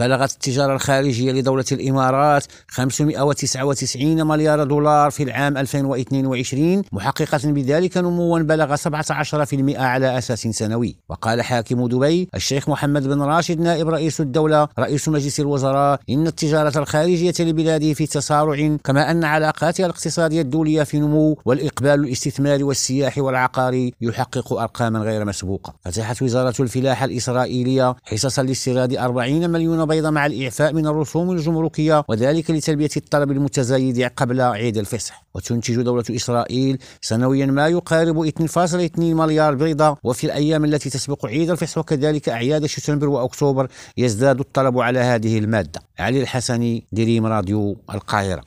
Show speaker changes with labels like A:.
A: بلغت التجارة الخارجية لدولة الإمارات 599 مليار دولار في العام 2022 محققة بذلك نموا بلغ 17% على أساس سنوي. وقال حاكم دبي الشيخ محمد بن راشد نائب رئيس الدولة رئيس مجلس الوزراء إن التجارة الخارجية لبلاده في تسارع كما أن علاقاتها الاقتصادية الدولية في نمو والإقبال الاستثماري والسياحي والعقاري يحقق أرقاما غير مسبوقة. فتحت وزارة الفلاحة الإسرائيلية حصصا لاستيراد 40 مليون بيضة مع الإعفاء من الرسوم الجمركية وذلك لتلبية الطلب المتزايد قبل عيد الفصح وتنتج دولة إسرائيل سنويا ما يقارب 2.2 مليار بيضة وفي الأيام التي تسبق عيد الفصح وكذلك أعياد شتنبر وأكتوبر يزداد الطلب على هذه المادة. علي الحسني دريم راديو القاهرة.